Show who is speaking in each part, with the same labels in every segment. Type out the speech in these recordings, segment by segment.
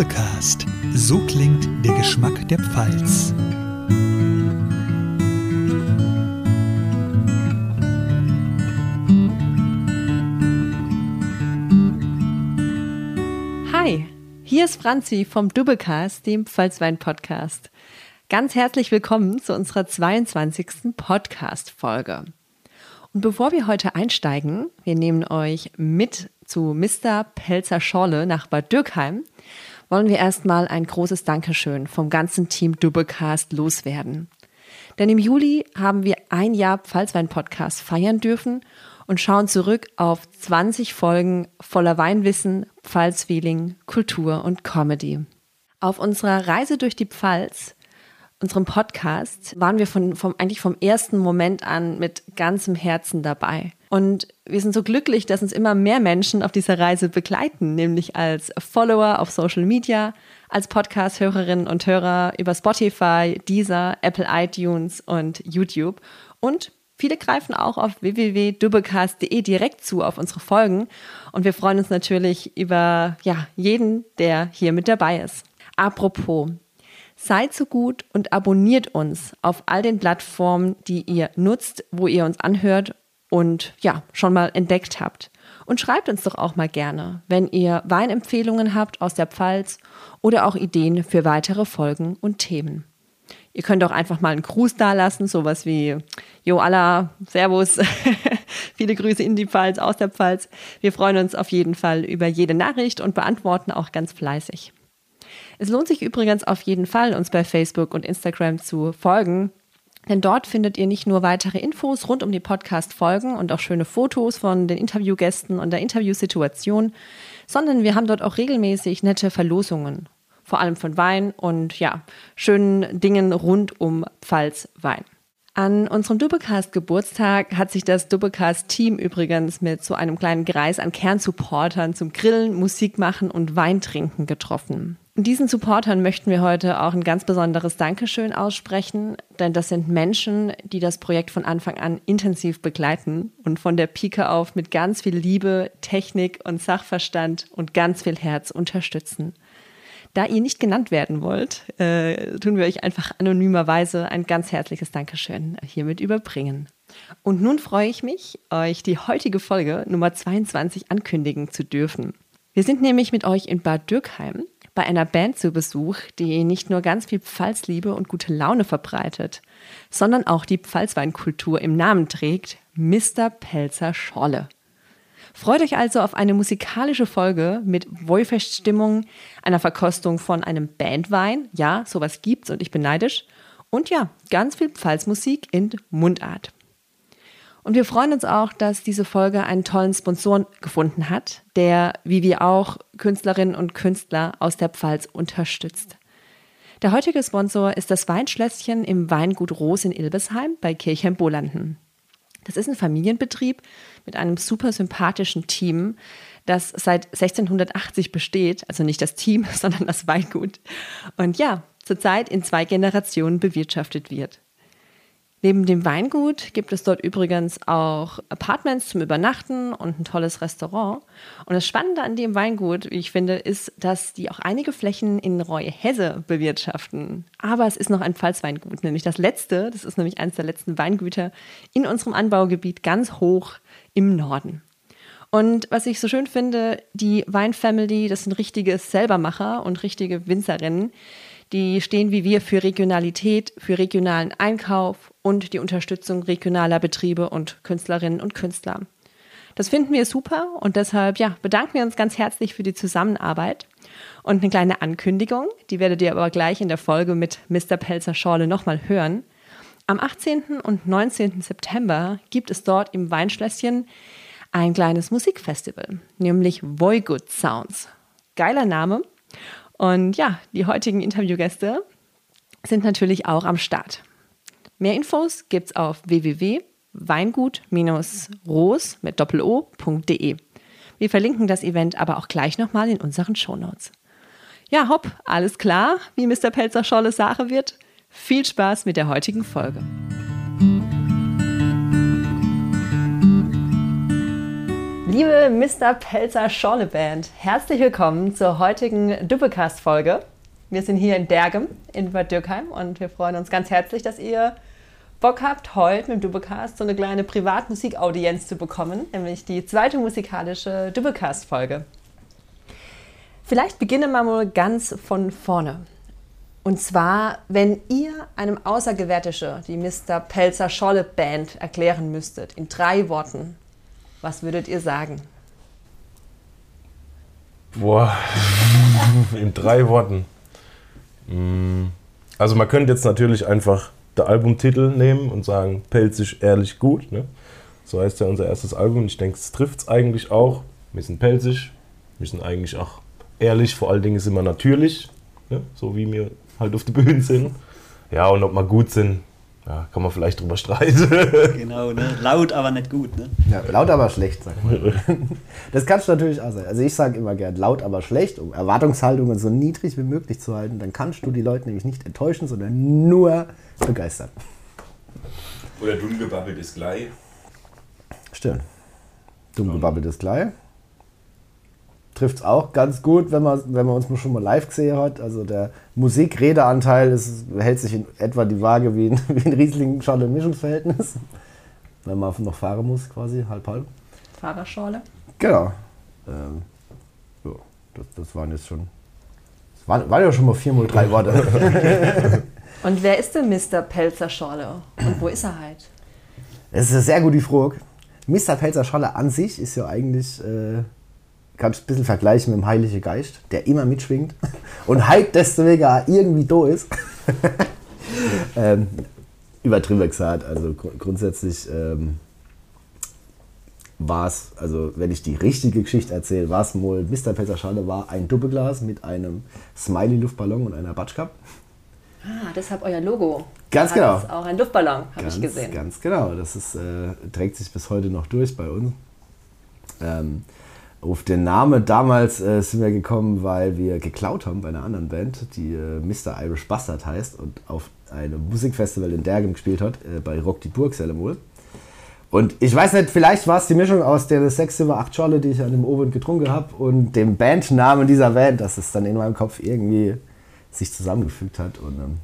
Speaker 1: Dubbecast. So klingt der Geschmack der Pfalz.
Speaker 2: Hi, hier ist Franzi vom Dubbecast, dem Pfalzwein-Podcast. Ganz herzlich willkommen zu unserer 22. Podcast-Folge. Und bevor wir heute einsteigen, wir nehmen euch mit zu Mr. Pelzer Schorle nach Bad Dürkheim, wollen wir erstmal ein großes Dankeschön vom ganzen Team Dubbelcast loswerden. Denn im Juli haben wir ein Jahr Pfalzwein-Podcast feiern dürfen und schauen zurück auf 20 Folgen voller Weinwissen, Pfalzfeeling, Kultur und Comedy. Auf unserer Reise durch die Pfalz unserem Podcast waren wir von, vom, eigentlich vom ersten Moment an mit ganzem Herzen dabei. Und wir sind so glücklich, dass uns immer mehr Menschen auf dieser Reise begleiten, nämlich als Follower auf Social Media, als Podcast-Hörerinnen und Hörer über Spotify, Deezer, Apple iTunes und YouTube. Und viele greifen auch auf www.dubbecast.de direkt zu auf unsere Folgen. Und wir freuen uns natürlich über ja, jeden, der hier mit dabei ist. Apropos, Seid so gut und abonniert uns auf all den Plattformen, die ihr nutzt, wo ihr uns anhört und ja, schon mal entdeckt habt. Und schreibt uns doch auch mal gerne, wenn ihr Weinempfehlungen habt aus der Pfalz oder auch Ideen für weitere Folgen und Themen. Ihr könnt auch einfach mal einen Gruß dalassen, sowas wie Jo Allah, Servus, viele Grüße in die Pfalz, aus der Pfalz. Wir freuen uns auf jeden Fall über jede Nachricht und beantworten auch ganz fleißig. Es lohnt sich übrigens auf jeden Fall, uns bei Facebook und Instagram zu folgen. Denn dort findet ihr nicht nur weitere Infos rund um die Podcast-Folgen und auch schöne Fotos von den Interviewgästen und der Interviewsituation, sondern wir haben dort auch regelmäßig nette Verlosungen. Vor allem von Wein und ja, schönen Dingen rund um Pfalz-Wein. An unserem Dubbecast Geburtstag hat sich das Dubbecast Team übrigens mit so einem kleinen Kreis an Kernsupportern zum Grillen, Musik machen und Weintrinken getroffen. Diesen Supportern möchten wir heute auch ein ganz besonderes Dankeschön aussprechen, denn das sind Menschen, die das Projekt von Anfang an intensiv begleiten und von der Pike auf mit ganz viel Liebe, Technik und Sachverstand und ganz viel Herz unterstützen. Da ihr nicht genannt werden wollt, äh, tun wir euch einfach anonymerweise ein ganz herzliches Dankeschön hiermit überbringen. Und nun freue ich mich, euch die heutige Folge Nummer 22 ankündigen zu dürfen. Wir sind nämlich mit euch in Bad Dürkheim bei einer Band zu Besuch, die nicht nur ganz viel Pfalzliebe und gute Laune verbreitet, sondern auch die Pfalzweinkultur im Namen trägt, Mr. Pelzer Schorle. Freut euch also auf eine musikalische Folge mit Wohlfeststimmung, einer Verkostung von einem Bandwein. Ja, sowas gibt's und ich bin neidisch. Und ja, ganz viel Pfalzmusik in Mundart. Und wir freuen uns auch, dass diese Folge einen tollen Sponsoren gefunden hat, der, wie wir auch, Künstlerinnen und Künstler aus der Pfalz unterstützt. Der heutige Sponsor ist das Weinschlösschen im Weingut Roos in Ilbesheim bei Kirchheim-Bolanden. Das ist ein Familienbetrieb mit einem super sympathischen Team, das seit 1680 besteht, also nicht das Team, sondern das Weingut. Und ja, zurzeit in zwei Generationen bewirtschaftet wird. Neben dem Weingut gibt es dort übrigens auch Apartments zum Übernachten und ein tolles Restaurant. Und das Spannende an dem Weingut, wie ich finde, ist, dass die auch einige Flächen in Reue-Hesse bewirtschaften. Aber es ist noch ein Pfalzweingut, nämlich das letzte, das ist nämlich eines der letzten Weingüter in unserem Anbaugebiet ganz hoch im Norden. Und was ich so schön finde, die Weinfamily, das sind richtige Selbermacher und richtige Winzerinnen. Die stehen wie wir für Regionalität, für regionalen Einkauf und die Unterstützung regionaler Betriebe und Künstlerinnen und Künstler. Das finden wir super und deshalb ja, bedanken wir uns ganz herzlich für die Zusammenarbeit. Und eine kleine Ankündigung, die werdet ihr aber gleich in der Folge mit Mr. Pelzer Schorle nochmal hören. Am 18. und 19. September gibt es dort im Weinschlösschen ein kleines Musikfestival, nämlich Voigood Sounds. Geiler Name. Und ja, die heutigen Interviewgäste sind natürlich auch am Start. Mehr Infos gibt's auf www.weingut-ros mit doppel-o.de. Wir verlinken das Event aber auch gleich nochmal in unseren Shownotes. Ja, hopp, alles klar, wie Mr. Pelzer Scholle Sache wird. Viel Spaß mit der heutigen Folge. Liebe Mr. Pelzer Schorle Band, herzlich willkommen zur heutigen Duppecast-Folge. Wir sind hier in Dergem in Bad Dürkheim und wir freuen uns ganz herzlich, dass ihr Bock habt, heute mit dem Dubbecast so eine kleine Privatmusikaudienz zu bekommen, nämlich die zweite musikalische Dubbecast-Folge. Vielleicht beginnen wir mal ganz von vorne. Und zwar, wenn ihr einem Außergewärtische die Mr. Pelzer Scholle Band erklären müsstet, in drei Worten, was würdet ihr sagen?
Speaker 3: Boah, in drei Worten. Mm, also man könnte jetzt natürlich einfach den Albumtitel nehmen und sagen, pelzig, ehrlich, gut. Ne? So heißt ja unser erstes Album. Ich denke, es trifft es eigentlich auch. Wir sind pelzig, wir sind eigentlich auch ehrlich, vor allen Dingen sind wir natürlich, ne? so wie wir halt auf der Bühne sind. Ja, und ob wir gut sind, ja, kann man vielleicht drüber streiten.
Speaker 4: Genau, ne? laut, aber nicht gut. Ne?
Speaker 5: Ja, laut, aber schlecht, sagt man. Das kannst du natürlich auch sagen. Also ich sage immer gern laut, aber schlecht, um Erwartungshaltungen so niedrig wie möglich zu halten. Dann kannst du die Leute nämlich nicht enttäuschen, sondern nur begeistern.
Speaker 3: Oder dumm gebabbelt ist gleich.
Speaker 5: Stimmt. Dumm gebabbelt ist gleich. Trifft es auch ganz gut, wenn man, wenn man uns schon mal live gesehen hat. Also der Musikredeanteil ist, hält sich in etwa die Waage wie ein, wie ein Riesling-Schale-Mischungsverhältnis. Wenn man noch fahren muss, quasi, halb halb.
Speaker 2: Fahrerschorle?
Speaker 5: Genau. Ähm, ja, das, das waren jetzt schon. Das waren, waren ja schon mal viermal drei Worte.
Speaker 2: Und wer ist denn Mr. Pelzer Schorle? Und wo ist er halt?
Speaker 5: Das ist eine sehr gute Frage. Mr. Pelzer Scholle an sich ist ja eigentlich, äh, kannst du ein bisschen vergleichen mit dem Heiligen Geist, der immer mitschwingt und halt deswegen auch irgendwie da ist. ähm, übertrieben gesagt, also gru- grundsätzlich ähm, war es, also wenn ich die richtige Geschichte erzähle, war es wohl, Mr. Pelzer Scholle war ein Doppelglas mit einem Smiley-Luftballon und einer Batschkap.
Speaker 2: Ah, deshalb euer Logo.
Speaker 5: Ganz
Speaker 2: Hat
Speaker 5: genau.
Speaker 2: es auch ein Luftballon, habe ich gesehen.
Speaker 5: Ganz genau. Das ist, äh, trägt sich bis heute noch durch bei uns. Ähm, auf den Namen damals äh, sind wir gekommen, weil wir geklaut haben bei einer anderen Band, die äh, Mr. Irish Bastard heißt und auf einem Musikfestival in Dergem gespielt hat, äh, bei Rock die Burg Selemol. Und ich weiß nicht, vielleicht war es die Mischung aus der 6 Silber 8 Scholle, die ich an dem Ofen getrunken habe, und dem Bandnamen dieser Band, dass es dann in meinem Kopf irgendwie sich zusammengefügt hat. Und ähm,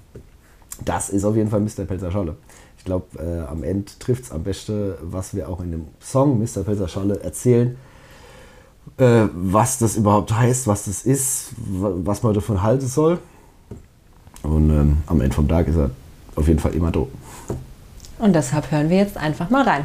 Speaker 5: das ist auf jeden Fall Mr. Pelzer Scholle. Ich glaube, äh, am Ende trifft es am besten, was wir auch in dem Song Mr. Pelzer Scholle erzählen, äh, was das überhaupt heißt, was das ist, wa- was man davon halten soll. Und ähm, am Ende vom Tag ist er auf jeden Fall immer da.
Speaker 2: Und deshalb hören wir jetzt einfach mal rein.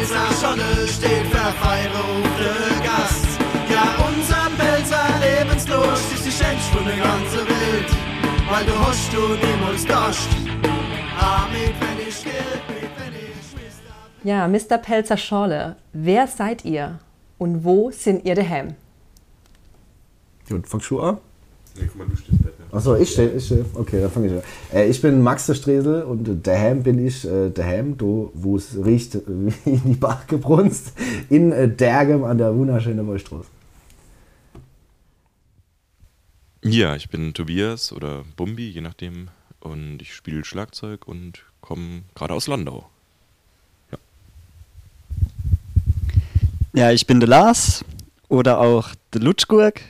Speaker 6: Pilzer Scholle steht für feierufte Gast. Ja, unser Pilzer Lebenslust ist die Schönste von der ganzen Welt. Weil du hast du niemals Dost. Amit, wenn ich mit, wenn ich Mr.
Speaker 2: Ja, Mr. Pelzer Schorle, wer seid ihr und wo sind ihr daheim?
Speaker 5: Gut, fangst du an?
Speaker 3: Nee, guck mal, du stehst Bett.
Speaker 5: Achso, ich stehe. Ich steh. Okay, dann fange ich an. Äh, ich bin Max der Stresel und daheim bin ich äh, daheim, do, wo es riecht wie in die Bach gebrunst, in äh, Dergem an der wunderschönen Wollstraße.
Speaker 7: Ja, ich bin Tobias oder Bumbi, je nachdem. Und ich spiele Schlagzeug und komme gerade aus Landau.
Speaker 4: Ja, ich bin der Lars oder auch der Lutschgurk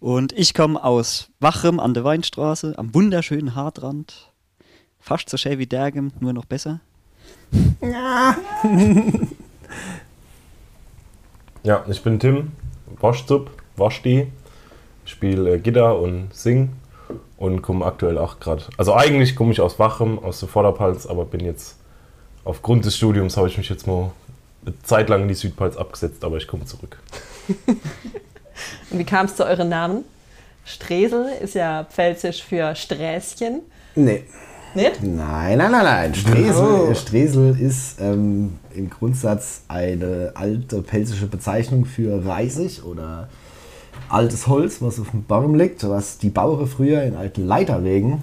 Speaker 4: und ich komme aus Wachem an der Weinstraße, am wunderschönen Hartrand. Fast so schön wie Dergem, nur noch besser.
Speaker 3: Ja, ich bin Tim, Waschzup, Waschdi, spiele äh, Gitarre und sing und komme aktuell auch gerade. Also eigentlich komme ich aus Wachem, aus der Vorderpfalz, aber bin jetzt aufgrund des Studiums habe ich mich jetzt mal eine Zeit lang in die Südpfalz abgesetzt, aber ich komme zurück.
Speaker 2: Und wie kam es zu euren Namen? Stresel ist ja pfälzisch für Sträßchen.
Speaker 5: Nee.
Speaker 2: Nicht?
Speaker 5: Nein, nein, nein, nein. Stresel, Stresel ist ähm, im Grundsatz eine alte pelzische Bezeichnung für Reisig oder altes Holz, was auf dem Baum liegt, was die Bauern früher in alten Leiterwegen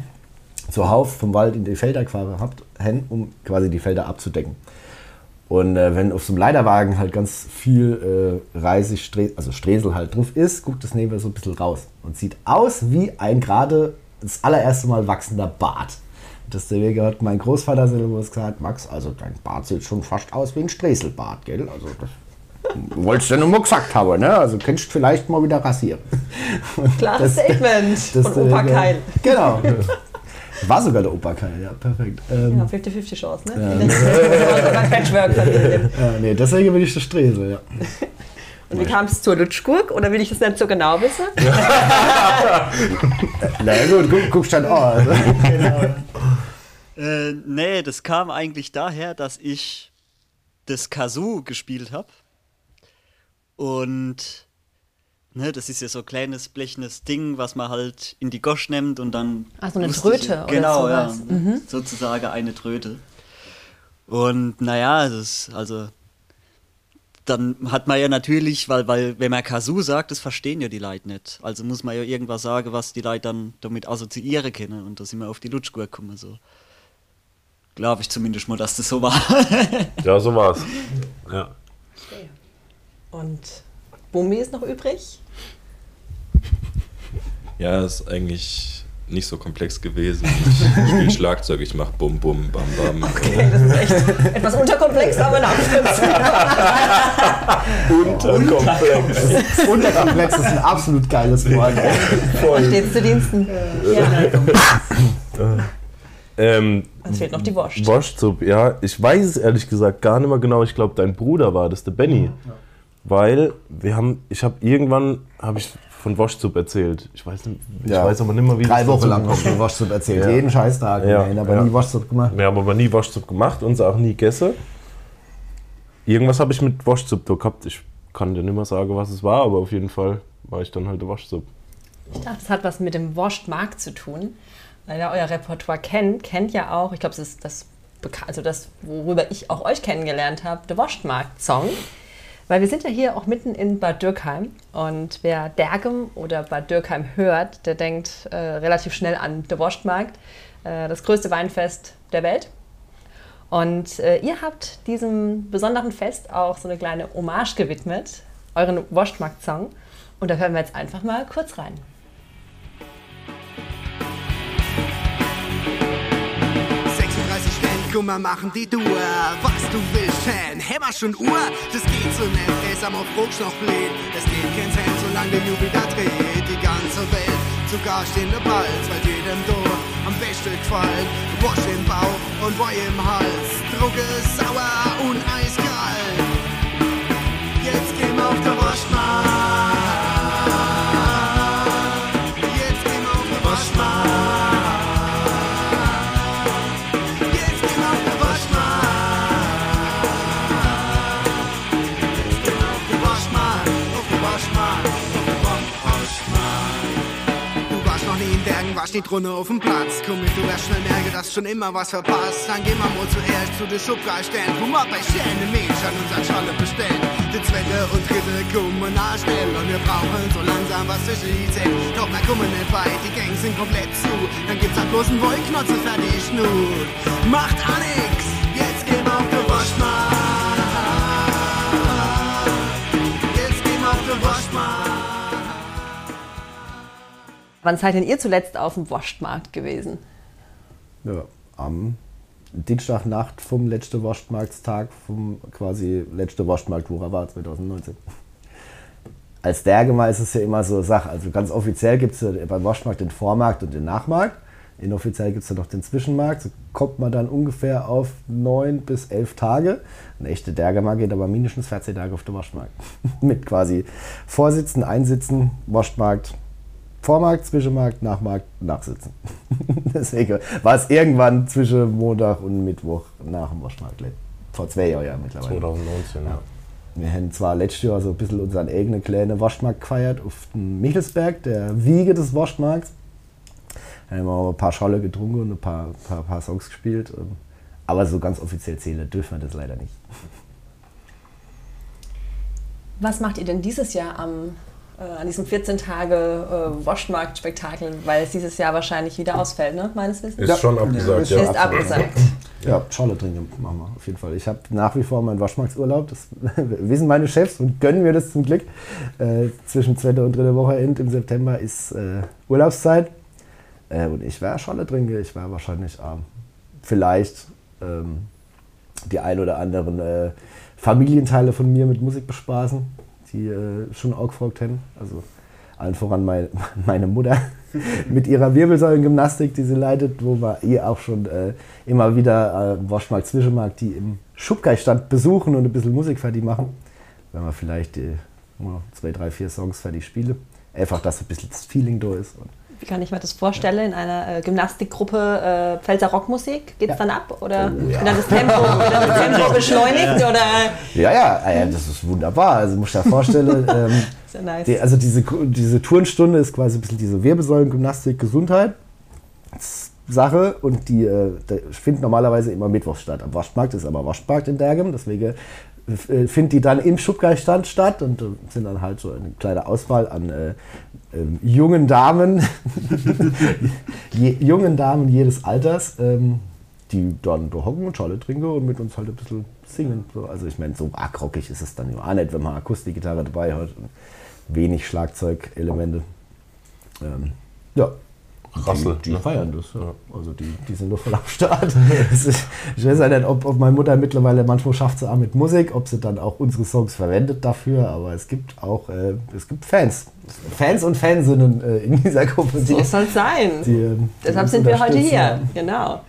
Speaker 5: zuhauf vom Wald in die Felder gefahren haben, um quasi die Felder abzudecken. Und äh, wenn auf so einem Leiterwagen halt ganz viel äh, Reisig, Stre also Stresel halt drauf ist, guckt das Nebel so ein bisschen raus und sieht aus wie ein gerade das allererste Mal wachsender Bart. Deswegen hat mein Großvater selber gesagt, Max, also dein Bart sieht schon fast aus wie ein Streselbart, gell? Also das wolltest du ja nur mal gesagt haben, ne? Also könntest du vielleicht mal wieder rasieren.
Speaker 2: Klares
Speaker 5: Das-
Speaker 2: Statement
Speaker 5: das-
Speaker 2: von Opa Keil.
Speaker 5: Genau. War sogar der Opa Keil, ja, perfekt. Ähm,
Speaker 2: Ja, 50-50 Chance, ne? Ja. Bei Patchwork-Familie.
Speaker 5: ja, nee, deswegen bin ich der Stresel, ja.
Speaker 2: Und wie kam es zur Lutschgurk? Oder will ich das nicht so genau wissen?
Speaker 5: Na gut, guck, guckst dann auch. Also.
Speaker 4: Äh, nee, das kam eigentlich daher, dass ich das Kazoo gespielt habe. Und ne, das ist ja so ein kleines blechenes Ding, was man halt in die Gosch nimmt und dann.
Speaker 2: Ah, so eine
Speaker 4: wusste ich-
Speaker 2: Tröte oder
Speaker 4: Genau,
Speaker 2: sowas. Mhm.
Speaker 4: ja. Sozusagen eine Tröte. Und naja, das also. Dann hat man ja natürlich, weil, weil wenn man Kazoo sagt, das verstehen ja die Leute nicht. Also muss man ja irgendwas sagen, was die Leute dann damit assoziieren können. Und da sind wir auf die Lutschgurk gekommen. So. Glaube ich zumindest mal, dass das so war.
Speaker 3: Ja, so war's. Ja.
Speaker 2: Und Bummi ist noch übrig.
Speaker 7: Ja, ist eigentlich nicht so komplex gewesen. Ich spiele Schlagzeug, ich mache Bum Bum Bam Bam.
Speaker 2: Okay, das ist echt etwas unterkomplex, aber nachvollziehbar.
Speaker 3: Unterkomplex.
Speaker 5: Unterkomplex ist ein absolut geiles Wort.
Speaker 2: Stets zu Diensten. Ja.
Speaker 3: Ähm,
Speaker 2: Es fehlt noch die Wurst.
Speaker 3: Waschzup, ja. Ich weiß es ehrlich gesagt gar nicht mehr genau. Ich glaube, dein Bruder war das, der Benny. Weil wir haben, ich habe irgendwann, habe ich von Waschzup erzählt. Ich weiß, nicht, ich
Speaker 5: Ja.
Speaker 3: weiß aber nicht mehr, wie
Speaker 5: Drei Wochen lang
Speaker 3: gekommen
Speaker 5: hast du Waschsuppe erzählt.
Speaker 3: Ja.
Speaker 5: Jeden Scheißtag.
Speaker 3: Ja,
Speaker 5: Ja, aber
Speaker 3: ja.
Speaker 5: nie Waschsuppe gemacht.
Speaker 3: Wir haben aber nie Waschzup gemacht und sie auch nie gegessen. Irgendwas habe ich mit Waschzup da gehabt. Ich kann dir nicht mehr sagen, was es war, aber auf jeden Fall war ich dann halt der Waschzup.
Speaker 2: Ich dachte, das hat was mit dem Wurstmarkt zu tun. Weil ihr euer Repertoire kennt, kennt ja auch, ich glaube, das ist das, also das, worüber ich auch euch kennengelernt habe, der Wurstmarkt-Song. Weil wir sind ja hier auch mitten in Bad Dürkheim und wer Dergem oder Bad Dürkheim hört, der denkt äh, relativ schnell an den Wurstmarkt, äh, das größte Weinfest der Welt. Und äh, ihr habt diesem besonderen Fest auch so eine kleine Hommage gewidmet, euren Wurstmarkt-Song. Und da hören wir jetzt einfach mal kurz rein.
Speaker 6: Kummer machen die Dur. Was du willst, Fan, hämmer schon Uhr. Das geht so nett, es am auf Rucksch noch bläht. Es geht kein Fan, solange der Jubel da dreht. Die ganze Welt, sogar stehende Balz, weil jedem do am besten gefallen. Wasch im Bauch und Woi im Hals. Drucke sauer und eiskalt. Jetzt gehen wir auf der Waschmarkt. Nicht Runde auf dem Platz. Komm mit, du wirst schnell merken, dass schon immer was verpasst. Dann gehen wir mal zuerst zu der Schubgeistern. Wo wir bei Sterne Milch an unserer Schale bestellen. Die zweite und dritte kommen schnell. Und wir brauchen so langsam was zu schießen. Doch wir kommen nicht weit, die Gangs sind komplett zu. Dann gibt's halt bloß einen Wollknotze fertig Schnut. Macht auch nix, jetzt gehen wir auf der Waschmarkt.
Speaker 2: Wann seid denn ihr zuletzt auf dem Wurstmarkt gewesen?
Speaker 5: Ja, am Dienstagnacht vom letzten Waschmarktstag, vom quasi letzte Waschmarktwoche war 2019. Als Dergemal ist es ja immer so eine Sache. Also ganz offiziell gibt es ja beim Waschmarkt den Vormarkt und den Nachmarkt. Inoffiziell gibt es ja noch den Zwischenmarkt. So kommt man dann ungefähr auf neun bis elf Tage. Ein echter Dergemal geht aber mindestens 14 Tage auf den Waschmarkt. Mit quasi Vorsitzen, Einsitzen, Waschmarkt, Vormarkt, Zwischenmarkt, Nachmarkt, Nachsitzen. Deswegen war es irgendwann zwischen Montag und Mittwoch nach dem Waschmarkt. Vor zwei Jahren ja mittlerweile.
Speaker 3: 2019.
Speaker 5: Ja. Wir haben zwar letztes Jahr so ein bisschen unseren eigenen kleinen Waschmarkt gefeiert auf dem Michelsberg, der Wiege des Waschmarkts. Dann haben wir auch ein paar Scholle getrunken und ein paar, paar, paar Songs gespielt. Aber so ganz offiziell zählen dürfen wir das leider nicht.
Speaker 2: Was macht ihr denn dieses Jahr am, an diesem 14 Tage äh, Waschmarkt-Spektakel? Weil es dieses Jahr wahrscheinlich wieder ausfällt, ne? meines Wissens.
Speaker 3: Ist schon abgesagt, ja.
Speaker 2: Ist abgesagt.
Speaker 5: Ja, Scholle trinken machen wir auf jeden Fall. Ich habe nach wie vor meinen Waschmarktsurlaub, das wissen meine Chefs und gönnen mir das zum Glück. Äh, zwischen zweiter und dritter Woche End im September ist äh, Urlaubszeit. Äh, und ich werde Scholle trinken. Ich werde wahrscheinlich ähm, vielleicht ähm, die ein oder anderen äh, Familienteile von mir mit Musik bespaßen, die äh, schon auch gefragt haben. Also allen voran mein, meine Mutter mit ihrer Wirbelsäulengymnastik, die sie leitet, wo wir ihr auch schon äh, immer wieder äh, Waschmarkt, Zwischenmarkt, die im Schubgeistand besuchen und ein bisschen Musik fertig machen. Wenn wir vielleicht ja, zwei, drei, vier Songs fertig spielen. Einfach, dass ein bisschen das Feeling da ist. Und
Speaker 2: Wie kann ich mir das vorstellen? In einer äh, Gymnastikgruppe äh, Pfälzer Rockmusik? Geht es dann ab? Oder
Speaker 5: Oh, ja.
Speaker 2: wird dann das Tempo, dann das Tempo beschleunigt? Oder?
Speaker 5: ja, ja, ah ja, das ist wunderbar. Also muss ich dir vorstellen, ähm,
Speaker 2: Sehr nice.
Speaker 5: Die, also diese, diese Turnstunde ist quasi ein bisschen diese Wirbelsäulengymnastik, Gesundheit Sache und die äh, findet normalerweise immer mittwochs statt. Am Waschmarkt ist aber Waschmarkt in Dergem, deswegen findet die dann im Schubgeistand statt und äh, sind dann halt so eine kleine Auswahl an äh, ähm, jungen Damen, je, jungen Damen jedes Alters, ähm, die dann da hocken und Schale trinken und mit uns halt ein bisschen singen. So, also ich meine, so arg rockig ist es dann ja auch nicht, wenn man Akustikgitarre dabei hat und wenig Schlagzeugelemente. Ähm, ja.
Speaker 3: Rassel,
Speaker 5: Die, die
Speaker 3: ne?
Speaker 5: feiern das, ja. Also die, die sind nur voll am Start. Ist- ich weiß ja nicht, ob, ob meine Mutter mittlerweile manchmal schafft sie auch mit Musik, ob sie dann auch unsere Songs verwendet dafür, aber es gibt auch äh, es gibt Fans. Fans und Fansinnen äh, in dieser Gruppe. Die,
Speaker 2: So soll es sein.
Speaker 5: die, ähm, die
Speaker 2: Deshalb sind wir heute hier. Genau.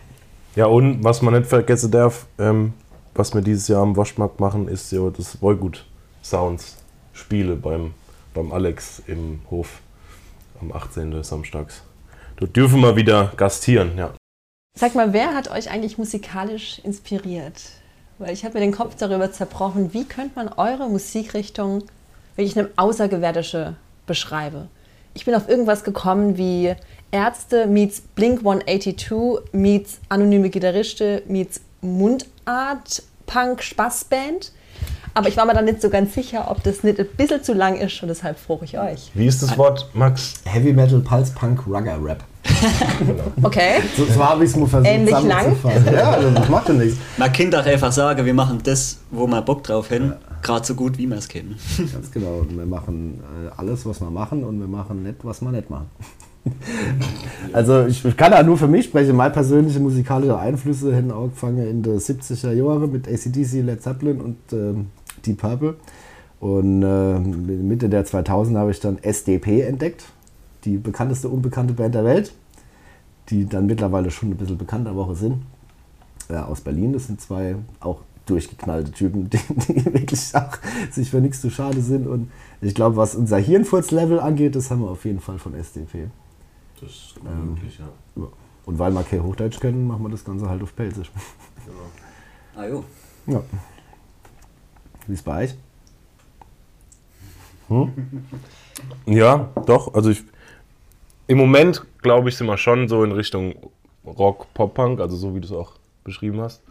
Speaker 3: Ja, und was man nicht vergessen darf, ähm, was wir dieses Jahr am Waschmarkt machen, ist ja das Wollgut Sounds Spiele beim, beim Alex im Hof am 18. samstags. Dort dürfen wir wieder gastieren, ja.
Speaker 2: Sag mal, wer hat euch eigentlich musikalisch inspiriert? Weil ich habe mir den Kopf darüber zerbrochen, wie könnte man eure Musikrichtung wirklich einem Außergewöhnliche beschreiben? Ich bin auf irgendwas gekommen wie Ärzte meets Blink 182 meets anonyme Gitarriste meets Mundart Punk Spaßband. Aber ich war mir dann nicht so ganz sicher, ob das nicht ein bisschen zu lang ist und deshalb frage ich euch.
Speaker 3: Wie ist das Wort, Max?
Speaker 5: Heavy Metal, Pulse Punk, Rugger Rap.
Speaker 2: Okay.
Speaker 5: So, so habe ich es mal versucht
Speaker 2: Ähnlich lang?
Speaker 5: Ja, das macht ja nichts.
Speaker 4: Man kann doch einfach sagen, wir machen das, wo wir Bock drauf haben, gerade so gut, wie wir es kennen.
Speaker 5: Ganz genau. Und wir machen äh, alles, was wir machen und wir machen nicht, was wir nicht machen. also ich, ich kann da nur für mich sprechen. Meine persönliche musikalische Einflüsse hätten angefangen in den 70er Jahren mit ACDC, Led Zeppelin und ähm, Deep Purple. Und äh, Mitte der 2000 habe ich dann SDP entdeckt, die bekannteste unbekannte Band der Welt, die dann mittlerweile schon ein bisschen bekannter Woche sind. Ja, aus Berlin. Das sind zwei auch durchgeknallte Typen, die, die wirklich auch sich für nichts zu schade sind. Und ich glaube, was unser Hirnfurz-Level angeht, das haben wir auf jeden Fall von SDP.
Speaker 3: Das ist möglich, ja.
Speaker 5: Ja. Und weil wir kein Hochdeutsch können, machen wir das Ganze halt auf Pelzisch.
Speaker 4: Ah jo.
Speaker 5: Ja. Wie ist bei euch?
Speaker 3: Ja, doch. Also ich, im Moment, glaube ich, sind wir schon so in Richtung Rock, Pop-Punk, also so wie du es auch beschrieben hast.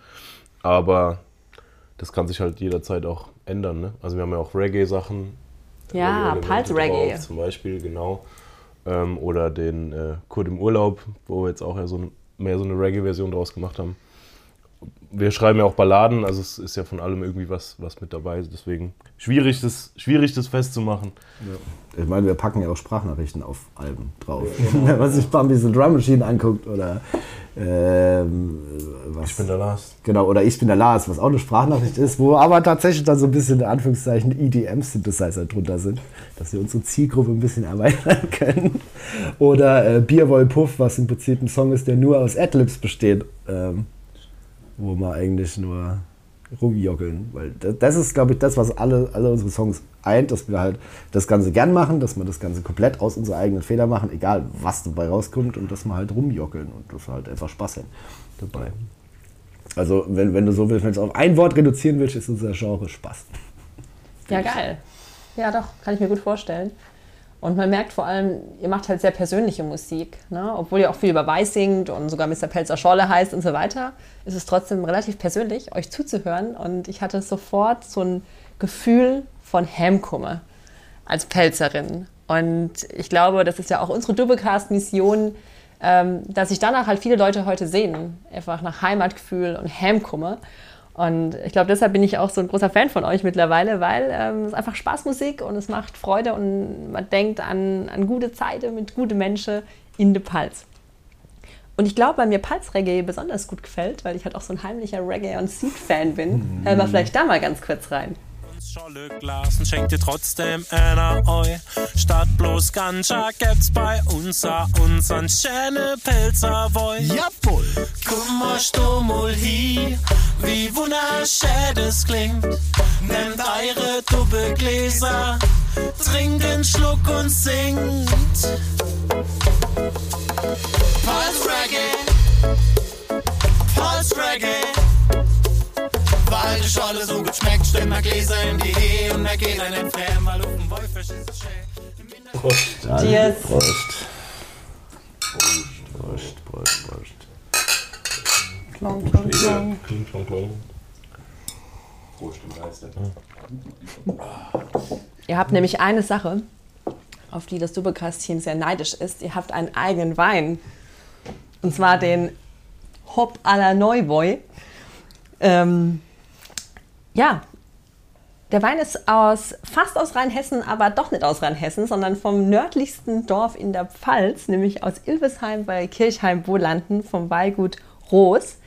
Speaker 3: Aber das kann sich halt jederzeit auch ändern. Ne? Also wir haben ja auch Reggae-Sachen.
Speaker 2: Ja, Pulse-Reggae.
Speaker 3: Zum Beispiel, genau. Ähm, oder den äh, Kurt im Urlaub, wo wir jetzt auch ja so mehr so eine Reggae-Version draus gemacht haben. Wir schreiben ja auch Balladen, also es ist ja von allem irgendwie was, was mit dabei. Deswegen schwierig das, schwierig, das festzumachen.
Speaker 5: Ich meine, wir packen ja auch Sprachnachrichten auf Alben drauf. Wenn man sich Bambi's Drum Machine anguckt oder ähm, was.
Speaker 3: Ich bin der Lars.
Speaker 5: Genau, oder ich bin der Lars, was auch eine Sprachnachricht ist, wo aber tatsächlich dann so ein bisschen in Anführungszeichen EDM-Synthesizer drunter sind, dass wir unsere Zielgruppe ein bisschen erweitern können. Oder äh, Bierwoll Puff, was im Prinzip ein Song ist, der nur aus Adlibs besteht, ähm, wo wir eigentlich nur rumjoggeln. Weil das, ist, glaube ich, das, was alle, alle unsere Songs eint, dass wir halt das Ganze gern machen, dass wir das Ganze komplett aus unserer eigenen Feder machen, egal was dabei rauskommt und dass wir halt rumjoggeln und das halt einfach Spaß haben dabei. Also, wenn, wenn du so willst, wenn du es auf ein Wort reduzieren willst, ist unser Genre Spaß.
Speaker 2: Ja, geil. Ja, doch, kann ich mir gut vorstellen. Und man merkt vor allem, ihr macht halt sehr persönliche Musik. Ne? Obwohl ihr auch viel über Weiß singt und sogar Mr. Pelzer Schorle heißt und so weiter, ist es trotzdem relativ persönlich, euch zuzuhören. Und ich hatte sofort so ein Gefühl von Hemkumme als Pelzerin. Und ich glaube, das ist ja auch unsere Doublecast-Mission, ähm, dass sich danach halt viele Leute heute sehen. Einfach nach Heimatgefühl und Hemkumme. Und ich glaube, deshalb bin ich auch so ein großer Fan von euch mittlerweile, weil ähm, es ist einfach Spaßmusik und es macht Freude und man denkt an, an gute Zeiten mit guten Menschen in der Pals. Und ich glaube, weil mir Pals-Reggae besonders gut gefällt, weil ich halt auch so ein heimlicher Reggae- und Seed-Fan bin, hören wir vielleicht da mal ganz kurz rein.
Speaker 8: Scholle Glasen schenkt dir trotzdem einer eu. Statt bloß Ganja gibt's bei uns a unseren schöne Pilzer Woi.
Speaker 6: Jawohl.
Speaker 8: Komm mal stummel hi, wie wunderschön das klingt. Nehmt eure Doppelgläser, trinkt einen Schluck und singt.
Speaker 6: Pulse Reggae. Pulse Reggae. Weil die Scholle so gut schmeckt, stimmen wir Gläser in die Ehe und wir gehen einen Fremd, weil auf dem Wolfisch ist es schön.
Speaker 5: Dann
Speaker 2: Cheers.
Speaker 5: Prost. Prost, Prost, Prost.
Speaker 2: Klong, klong, klong.
Speaker 3: Kling, klong, klong. Prost, im Geiste.
Speaker 2: Ihr habt nämlich eine Sache, auf die das Doppelcast-Team sehr neidisch ist. Ihr habt einen eigenen Wein. Und zwar den Hop à la Neuboy. Ähm, ja, der Wein ist aus, fast aus Rheinhessen, aber doch nicht aus Rheinhessen, sondern vom nördlichsten Dorf in der Pfalz, nämlich aus Ilvesheim bei Kirchheim-Wohlanden vom Weingut Roos.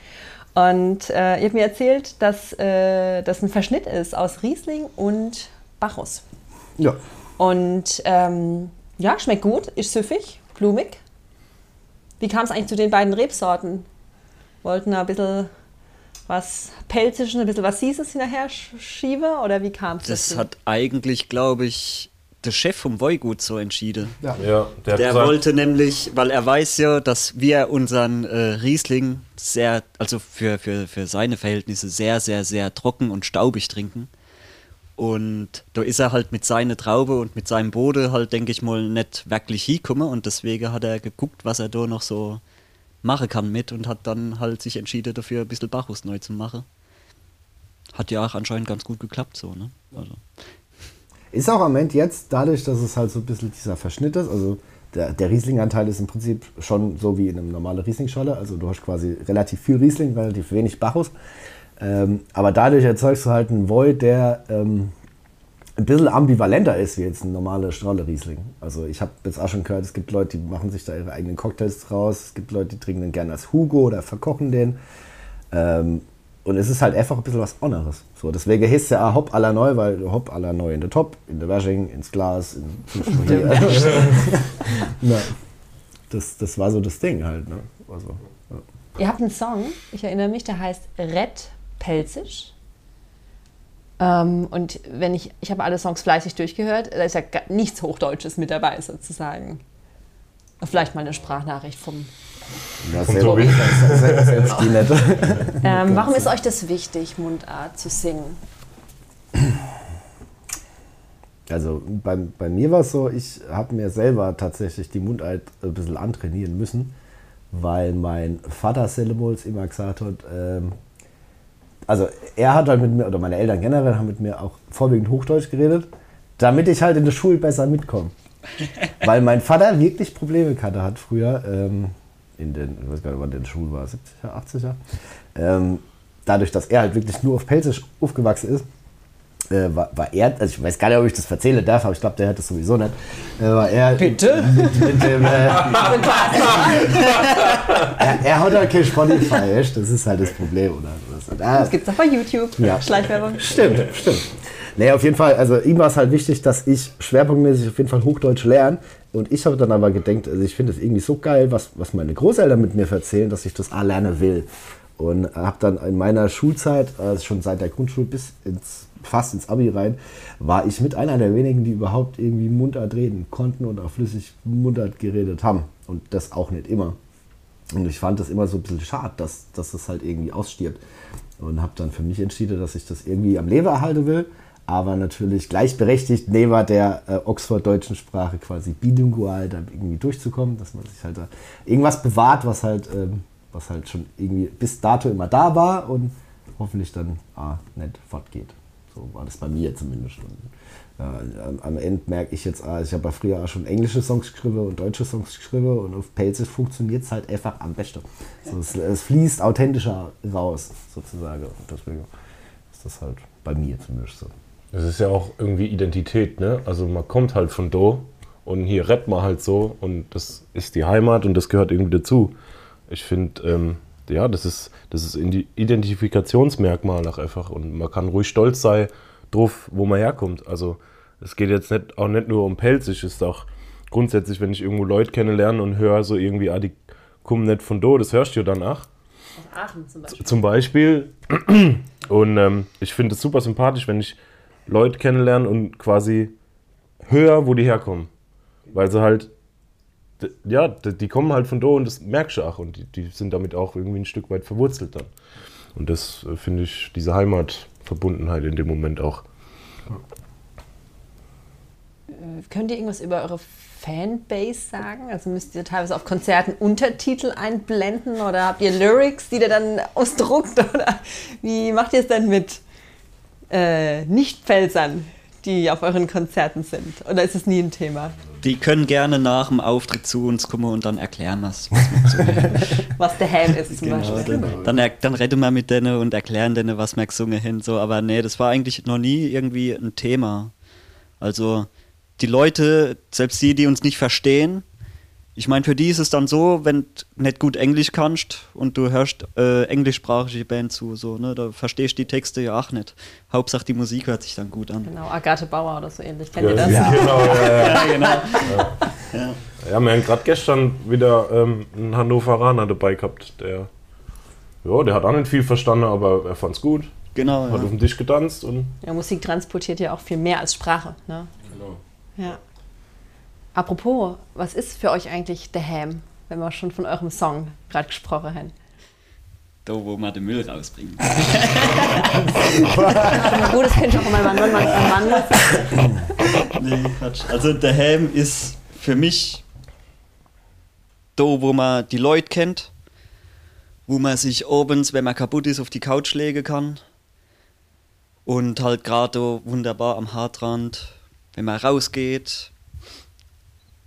Speaker 2: Und äh, ihr habt mir erzählt, dass äh, das ein Verschnitt ist aus Riesling und Bacchus.
Speaker 5: Ja.
Speaker 2: Und ähm, ja, schmeckt gut, ist süffig, blumig. Wie kam es eigentlich zu den beiden Rebsorten? Wollten da ein bisschen was Pelzisches, ein bisschen was Süßes hinterher sch- schieben oder wie kam es
Speaker 4: Das hat eigentlich, glaube ich, der Chef vom Woigut so entschieden.
Speaker 3: Ja, der, hat
Speaker 4: Der
Speaker 3: gesagt,
Speaker 4: wollte nämlich, weil er weiß ja, dass wir unseren äh, Riesling sehr, also für, für, für seine Verhältnisse sehr, sehr, sehr trocken und staubig trinken. Und da ist er halt mit seiner Traube und mit seinem Bode halt, denke ich mal, nicht wirklich hingekommen. Und deswegen hat er geguckt, was er da noch so machen kann mit und hat dann halt sich entschieden, dafür ein bisschen Bacchus neu zu machen. Hat ja auch anscheinend ganz gut geklappt so, ne? Also.
Speaker 5: Ist auch am Ende jetzt, dadurch, dass es halt so ein bisschen dieser Verschnitt ist, also der, der Riesling-Anteil ist im Prinzip schon so wie in einem normalen Riesling-Scholle. Also du hast quasi relativ viel Riesling, relativ wenig Bacchus. Ähm, aber dadurch erzeugst du halt einen Void, der ähm, ein bisschen ambivalenter ist wie jetzt ein normaler Scholle Riesling. Also ich habe jetzt auch schon gehört, es gibt Leute, die machen sich da ihre eigenen Cocktails draus. Es gibt Leute, die trinken den gerne als Hugo oder verkochen den. Ähm, und es ist halt einfach ein bisschen was anderes. So, deswegen heißt es ja auch Hop à la Neu, weil Hop à la Neu in der Top, in der Wäsching, ins Glas, in ja. das, das war so das Ding halt. Ne? Also, ja.
Speaker 2: Ihr habt einen Song, ich erinnere mich, der heißt Red Pelzig. Ähm, und wenn ich, ich habe alle Songs fleißig durchgehört, da ist ja gar nichts Hochdeutsches mit dabei sozusagen. Vielleicht mal eine Sprachnachricht vom.
Speaker 5: Ja,
Speaker 3: Vom
Speaker 5: selber-
Speaker 3: Tobi.
Speaker 5: selbst- selbst die nicht.
Speaker 2: Ähm, warum ist euch das wichtig, Mundart zu singen?
Speaker 5: Also bei, bei mir war es so, ich habe mir selber tatsächlich die Mundart ein bisschen antrainieren müssen, weil mein Vater Selemols immer gesagt hat, ähm, also er hat halt mit mir, oder meine Eltern generell haben mit mir auch vorwiegend Hochdeutsch geredet, damit ich halt in der Schule besser mitkomme. weil mein Vater wirklich Probleme gehabt hat früher, ähm, in den, ich weiß gar nicht, wann der in der Schule war, 70er, 80er. Ähm, dadurch, dass er halt wirklich nur auf Pelzisch aufgewachsen ist, äh, war, war er, also ich weiß gar nicht, ob ich das erzählen darf, aber ich glaube, der hätte es sowieso nicht. Äh, war er
Speaker 2: Bitte?
Speaker 5: Mit, mit dem, äh, er, er hat halt kein Spotify, echt? das ist halt das Problem. Oder? Das, ah,
Speaker 2: Das gibt es auch bei YouTube.
Speaker 5: Ja.
Speaker 2: Schleichwerbung.
Speaker 5: Stimmt, stimmt. Nee, auf jeden Fall, also ihm war es halt wichtig, dass ich schwerpunktmäßig auf jeden Fall Hochdeutsch lerne. Und ich habe dann aber gedacht, also ich finde es irgendwie so geil, was, was meine Großeltern mit mir erzählen, dass ich das auch lernen will. Und habe dann in meiner Schulzeit, also schon seit der Grundschule bis ins, fast ins Abi rein, war ich mit einer der wenigen, die überhaupt irgendwie Mundart reden konnten und auch flüssig Mundart geredet haben. Und das auch nicht immer. Und ich fand das immer so ein bisschen schade, dass, dass das halt irgendwie ausstirbt. Und habe dann für mich entschieden, dass ich das irgendwie am Leben erhalten will, aber natürlich gleichberechtigt neben der äh, Oxford-deutschen Sprache quasi bilingual da irgendwie durchzukommen, dass man sich halt da irgendwas bewahrt, was halt, ähm, was halt schon irgendwie bis dato immer da war und hoffentlich dann ah, nicht fortgeht. So war das bei mir zumindest. Und, äh, am- am Ende merke ich jetzt, ah, ich habe ja früher auch schon englische Songs geschrieben und deutsche Songs geschrieben und auf Pelzig funktioniert es halt einfach am besten. So, es, es fließt authentischer raus, sozusagen. Und deswegen ist das halt bei mir zumindest so.
Speaker 3: Es ist ja auch irgendwie Identität, ne? Also man kommt halt von do und hier rappt man halt so und das ist die Heimat und das gehört irgendwie dazu. Ich finde, ähm, ja, das ist, das ist Identifikationsmerkmal auch einfach und man kann ruhig stolz sein drauf, wo man herkommt. Also es geht jetzt nicht, auch nicht nur um Pelzig, es ist auch grundsätzlich, wenn ich irgendwo Leute kennenlerne und höre so irgendwie, ah, die kommen nicht von do, das hörst du dann auch
Speaker 2: Aachen zum Beispiel.
Speaker 3: zum Beispiel. Und ähm, ich finde es super sympathisch, wenn ich Leute kennenlerne und quasi höre, wo die herkommen. Weil sie halt, ja, die kommen halt von da und das merkst du auch. Und die, die sind damit auch irgendwie ein Stück weit verwurzelt dann. Und das äh, finde ich, diese Heimatverbundenheit in dem Moment auch.
Speaker 2: Könnt ihr irgendwas über eure Fanbase sagen? Also müsst ihr teilweise auf Konzerten Untertitel einblenden oder habt ihr Lyrics, die ihr dann ausdruckt? Oder wie macht ihr es dann mit äh, Nicht-Pfälzern, die auf euren Konzerten sind? Oder ist es nie ein Thema?
Speaker 4: Die können gerne nach dem Auftritt zu uns kommen und dann erklären wir's, was wir gesungen haben.
Speaker 2: Was der Ham ist zum
Speaker 4: Genau,
Speaker 2: Beispiel.
Speaker 4: dann, dann, dann reden wir mit denen und erklären denen, was wir gesungen haben. So. Aber nee, das war eigentlich noch nie irgendwie ein Thema. Also die Leute, selbst die, die uns nicht verstehen, ich meine, für die ist es dann so, wenn du nicht gut Englisch kannst und du hörst äh, englischsprachige Band zu, so, ne, da verstehst du die Texte ja auch nicht. Hauptsache die Musik hört sich dann gut an.
Speaker 2: Genau, Agathe Bauer oder so ähnlich. Kennt ihr
Speaker 3: Ja,
Speaker 2: das?
Speaker 3: Genau, ja, ja.
Speaker 4: Ja, genau.
Speaker 3: Ja, wir haben gerade gestern wieder ähm, einen Hannoveraner dabei gehabt, der, ja, der hat auch nicht viel verstanden, aber er fand's gut.
Speaker 4: genau
Speaker 3: Hat auf
Speaker 4: ja.
Speaker 3: dem Tisch getanzt und
Speaker 2: Ja, Musik transportiert ja auch viel mehr als Sprache. Ne? Ja. Apropos, was ist für euch eigentlich der Ham, wenn wir schon von eurem Song gerade gesprochen haben?
Speaker 4: Da, wo man den Müll rausbringt.
Speaker 2: Gut, das kennt auch mal Mann, Mann, Mann, Mann.
Speaker 4: Nee, Quatsch. Also der Helm ist für mich da, wo man die Leute kennt, wo man sich abends, wenn man kaputt ist, auf die Couch legen kann. Und halt gerade da wunderbar am Hartrand, wenn man rausgeht,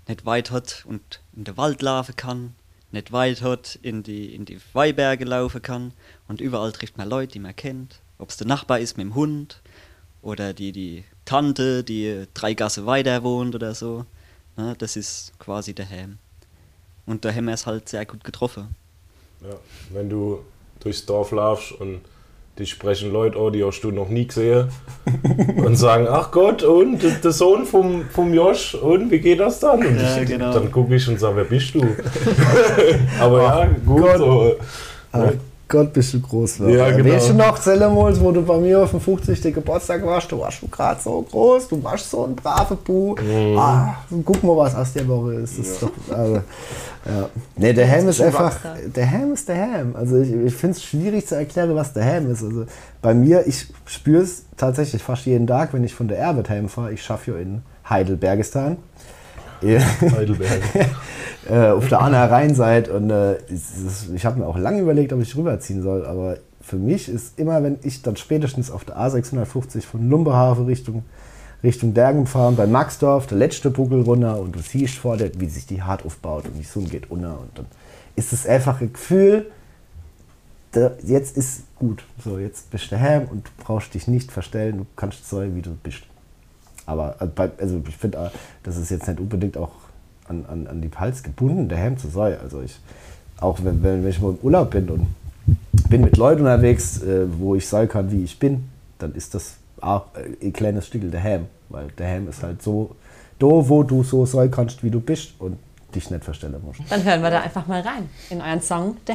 Speaker 4: nicht weit hat und in den Wald laufen kann, nicht weit hat in die, in die Weinberge laufen kann. Und überall trifft man Leute, die man kennt. Ob es der Nachbar ist mit dem Hund oder die, die Tante, die drei Gasse weiter wohnt oder so. Ne, das ist quasi der Helm. Und haben wir es halt sehr gut getroffen.
Speaker 3: Ja, wenn du durchs Dorf laufst und dich sprechen Leute an, die hast du noch nie gesehen und sagen, ach Gott, und der- Sohn vom, vom Josh, und wie geht das dann? Und
Speaker 4: Ja,
Speaker 3: ich,
Speaker 4: genau.
Speaker 3: dann gucke ich und sage, wer bist du? Aber ja, gut so.
Speaker 5: Ach Gott, bist du groß.
Speaker 3: Ja,
Speaker 5: Leute.
Speaker 3: genau.
Speaker 5: Weißt du noch, Zellermols, wo du bei mir auf dem 50. Geburtstag warst? Du warst schon gerade so groß, du warst so ein braver Bu.
Speaker 3: Mhm.
Speaker 5: Ah, guck mal, was aus der Woche ist. Das ist doch, also, ja. Nee, der Ham ist einfach, der Ham ist der Ham. Also ich, ich finde es schwierig zu erklären, was der Ham ist. Also bei mir, ich spüre es tatsächlich fast jeden Tag, wenn ich von der Erbet heimfahre. Ich schaffe hier in Heidelbergistan.
Speaker 3: Heidelberg.
Speaker 5: äh, auf der anderen Rheinseite und äh, ist, ich habe mir auch lange überlegt, ob ich rüberziehen soll, aber für mich ist immer, wenn ich dann spätestens auf der A650 von Lumberhafen Richtung, Richtung Dergen fahre, bei Maxdorf, der letzte Buckel runter und du siehst vor dir, wie sich die hart aufbaut und die Sonne geht unter und dann ist es einfach ein Gefühl, da, jetzt ist gut, so jetzt bist du daheim und du brauchst dich nicht verstellen, du kannst sein, wie du bist. Aber äh, also ich finde, äh, das ist jetzt nicht unbedingt auch an, an, an die Hals gebunden, daheim zu sein. Also ich, auch wenn, wenn ich mal im Urlaub bin und bin mit Leuten unterwegs, äh, wo ich sein kann, wie ich bin, dann ist das auch ein kleines Stück daheim. Weil daheim ist halt so, da wo du so sein kannst, wie du bist und dich nicht verstellen musst.
Speaker 2: Dann hören wir da einfach mal rein in euren Song The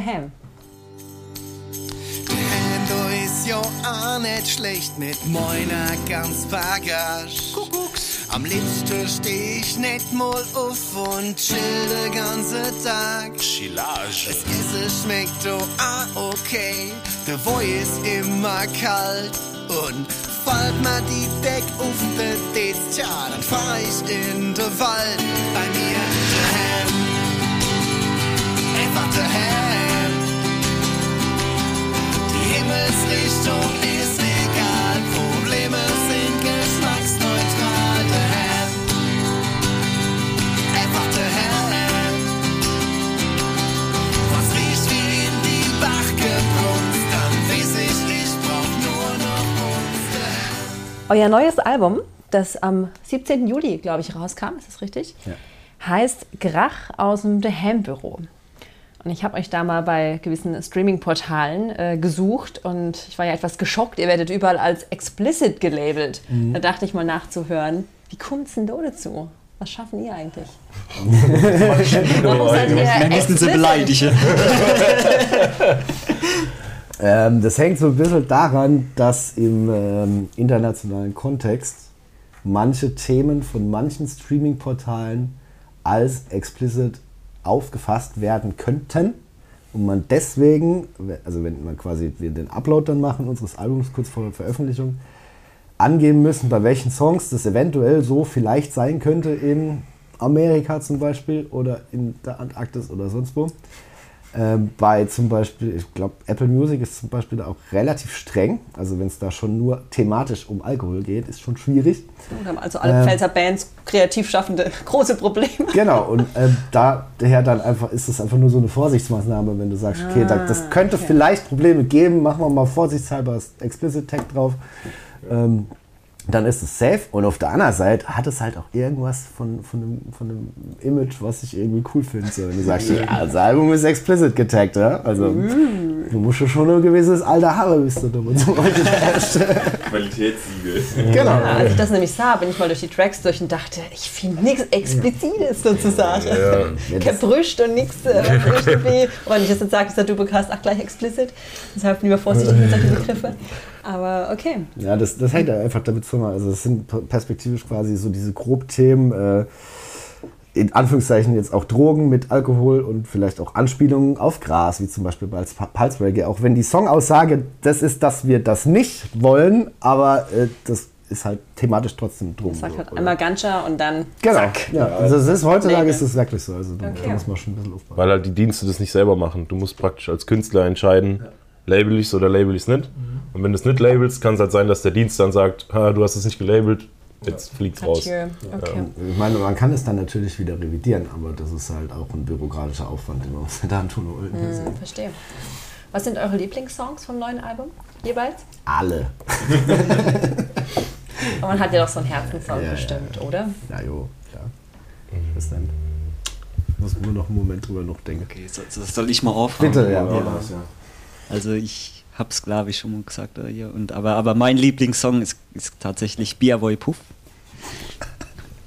Speaker 6: ist ja auch nicht schlecht mit meiner ganz Bagage. Kuckucks. Am liebsten steh ich nicht mal auf und chill den ganzen Tag. Chillage. Das Essen schmeckt doch auch okay. Der Woi ist immer kalt. Und fällt mir die Deck auf den Ditz, tja, dann fahr ich in den Wald. Bei mir daheim, einfach daheim. Himmelsrichtung ist egal, Probleme sind geschmacksneutral. Daheim, einfach daheim. Was riecht wie in die Bach gebrunst, dann weiß ich, ich brauch nur noch uns.
Speaker 2: Euer neues Album, das am 17. Juli, glaube ich, rauskam, ist das richtig?
Speaker 5: Ja.
Speaker 2: Heißt Grach aus dem The Ham Büro. Und ich habe euch da mal bei gewissen Streaming-Portalen äh, gesucht und ich war ja etwas geschockt. Ihr werdet überall als explicit gelabelt. Da dachte ich mal nachzuhören, wie kommt es denn da dazu? Was schaffen ihr eigentlich? Warum seid ihr
Speaker 4: beleidigen.
Speaker 5: Ähm, das hängt so ein bisschen daran, dass im ähm, internationalen Kontext manche Themen von manchen Streaming-Portalen als explicit aufgefasst werden könnten und man deswegen, also wenn man quasi wir den Upload dann machen unseres Albums kurz vor der Veröffentlichung, angeben müssen, bei welchen Songs das eventuell so vielleicht sein könnte in Amerika zum Beispiel oder in der Antarktis oder sonst wo. Ähm, bei zum Beispiel, ich glaube, Apple Music ist zum Beispiel da auch relativ streng. Also wenn es da schon nur thematisch um Alkohol geht, ist schon schwierig.
Speaker 2: Da haben also alle
Speaker 5: Ähm.
Speaker 2: Pfälzer Bands, Kreativschaffende, große Probleme.
Speaker 5: Genau, und ähm, daher dann einfach ist es einfach nur so eine Vorsichtsmaßnahme, wenn du sagst, okay, da, das könnte vielleicht Probleme geben, machen wir mal vorsichtshalber das Explicit Tag drauf. Ähm, dann ist es safe. Und auf der anderen Seite hat es halt auch irgendwas von, von, einem, von einem Image, was ich irgendwie cool finde. So, wenn du sagst, ja, das Album ist explicit getaggt, ja? Also du musst ja schon ein gewisses Alter haben, bis du damit so heute herrscht.
Speaker 7: Qualitätssiegel.
Speaker 5: Genau.
Speaker 2: Ja, als ich das nämlich sah, bin ich mal durch die Tracks durch und dachte, ich finde nichts Explizites sozusagen.
Speaker 5: Ja,
Speaker 2: Brüst und nichts äh. Und wenn ich das jetzt sage, ist der Dubecast auch gleich explicit. Deshalb lieber vorsichtig mit solchen Begriffe. Aber okay.
Speaker 5: Ja, das, das hängt einfach damit zusammen. Also es sind perspektivisch quasi so diese Grobthemen, äh, in Anführungszeichen jetzt auch Drogen mit Alkohol und vielleicht auch Anspielungen auf Gras, wie zum Beispiel bei Pulse Reggae. Auch wenn die Songaussage das ist, dass wir das nicht wollen, aber äh, das ist halt thematisch trotzdem Drogen.
Speaker 2: Das sagt halt einmal Ganscher und dann.
Speaker 5: Genau.
Speaker 2: Zack.
Speaker 5: Ja, also es ist, heutzutage ist es wirklich so. Also da,
Speaker 2: Okay.
Speaker 5: da muss man schon ein bisschen aufpassen.
Speaker 3: Weil halt die Dienste das nicht selber machen. Du musst praktisch als Künstler entscheiden, label ich es oder label ich es nicht. Und wenn du es nicht labelst, kann es halt sein, dass der Dienst dann sagt, ha, du hast es nicht gelabelt, jetzt fliegt's raus.
Speaker 2: Adieu. Okay.
Speaker 5: Ich meine, man kann es dann natürlich wieder revidieren, aber das ist halt auch ein bürokratischer Aufwand, den wir uns da antun wollen.
Speaker 2: Hm, verstehe. Was sind eure Lieblingssongs vom neuen Album? Jeweils?
Speaker 5: Alle.
Speaker 2: Aber man hat ja doch so einen Herzenssong
Speaker 5: Ja, ja,
Speaker 2: bestimmt, oder?
Speaker 5: Ja, jo, klar. Was denn? Ich muss nur noch einen Moment drüber noch denken.
Speaker 4: Okay, so, so soll ich mal aufhören?
Speaker 5: Bitte, ja.
Speaker 3: Ja,
Speaker 5: ja.
Speaker 4: Also ich hab's glaube ich schon mal gesagt hier. Und, aber, aber mein Lieblingssong ist, ist tatsächlich Biavoy Puff.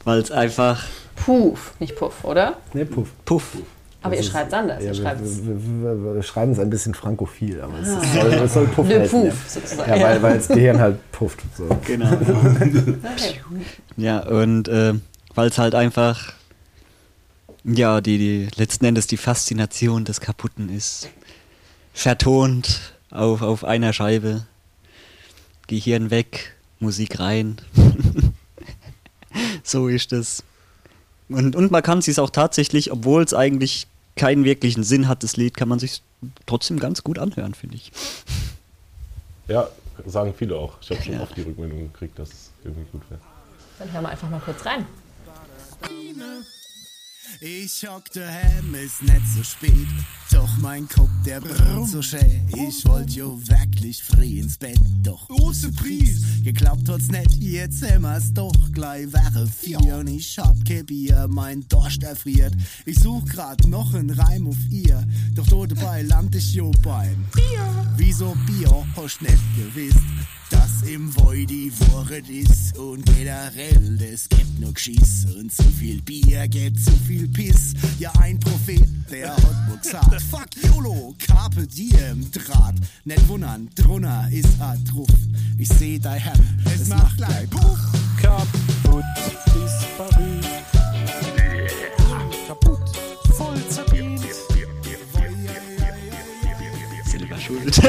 Speaker 4: Weil es einfach
Speaker 2: Puff, nicht Puff, oder?
Speaker 5: Nee, Puff.
Speaker 4: Puff.
Speaker 2: Aber ihr schreibt es anders.
Speaker 5: Ja,
Speaker 2: ihr
Speaker 5: wir,
Speaker 2: es
Speaker 5: wir, wir, schreiben es ein bisschen frankophil, aber es, ist, soll, es soll Puff
Speaker 2: Le
Speaker 5: heißen,
Speaker 2: Puff, sozusagen.
Speaker 5: Ja, ja weil, weil das Gehirn halt pufft. So.
Speaker 4: Genau.
Speaker 2: Okay.
Speaker 4: Ja, und äh, weil es halt einfach, ja, die, die letzten Endes die Faszination des Kaputten ist. Vertont auf, auf einer Scheibe. Gehirn weg, Musik rein. so ist es. Und, und man kann es auch tatsächlich, obwohl es eigentlich keinen wirklichen Sinn hat, das Lied, kann man sich trotzdem ganz gut anhören, finde ich.
Speaker 3: Ja, sagen viele auch. Ich habe schon
Speaker 4: Ja.
Speaker 3: oft die Rückmeldung gekriegt, dass es irgendwie gut wäre.
Speaker 2: Dann hören wir einfach mal kurz rein.
Speaker 6: Ich hock daheim, ist nicht so spät. Doch mein Kopf, der brennt so schön. Ich wollt jo wirklich früh ins Bett, doch große Preis. Geklappt hat's nicht, jetzt hemmer's doch. Gleich wäre vier und ich hab kein Bier, mein Dorst erfriert. Ich such grad noch einen Reim auf ihr, doch dort dabei land ich jo beim Bier. Wieso Bier hast nicht gewusst? Dass im Woi die ist und generell es gibt nur Geschiss und zu viel Bier gibt zu viel Piss. Ja, ein Prophet, der hat wohl gesagt, fuck YOLO, Carpe Diem, Draht. Nicht wundern, drunter ist a Druff. Ich seh dein Herrn, es, macht gleich Puff.
Speaker 8: Kaputt ist Paris.
Speaker 4: Schuld.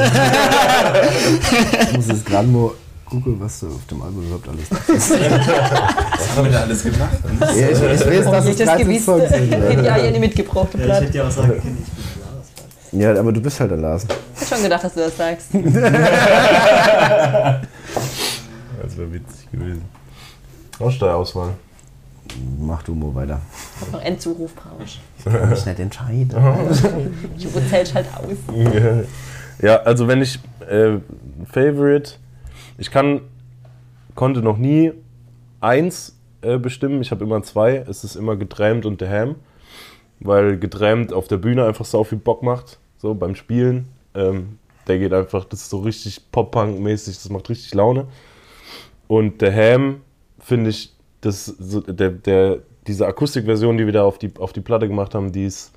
Speaker 5: Ich muss es gerade mal gucke, was auf dem Album überhaupt alles ist.
Speaker 9: Was haben wir da alles gemacht?
Speaker 5: ja, ich, ich weiß, dass es
Speaker 2: ich das
Speaker 5: 13
Speaker 2: gewusst.
Speaker 5: Songs sind.
Speaker 2: Hätte
Speaker 5: Ja.
Speaker 2: hier nicht mitgebracht.
Speaker 4: Ja, ich hätte ja auch sagen können, ich bin Lars.
Speaker 5: ja, aber du bist halt der Lars.
Speaker 2: Ich hab schon gedacht, dass du das sagst.
Speaker 3: Das wäre witzig gewesen. Aussteuerauswahl.
Speaker 5: Mach du mal weiter.
Speaker 2: Ich hab noch Endzuruf.
Speaker 5: Ich kann mich nicht entscheiden.
Speaker 2: Ich zählst halt aus.
Speaker 3: Ja, also wenn ich äh, Favorite, ich kann, konnte noch nie eins äh, bestimmen. Ich habe immer zwei. Es ist immer geträumt und der Ham, weil geträumt auf der Bühne einfach sau viel Bock macht, so beim Spielen. Ähm, der geht einfach, das ist so richtig Pop-Punk-mäßig, das macht richtig Laune. Und der Ham finde ich, das so, der, der, diese Akustikversion, die wir da auf die, auf die Platte gemacht haben, die ist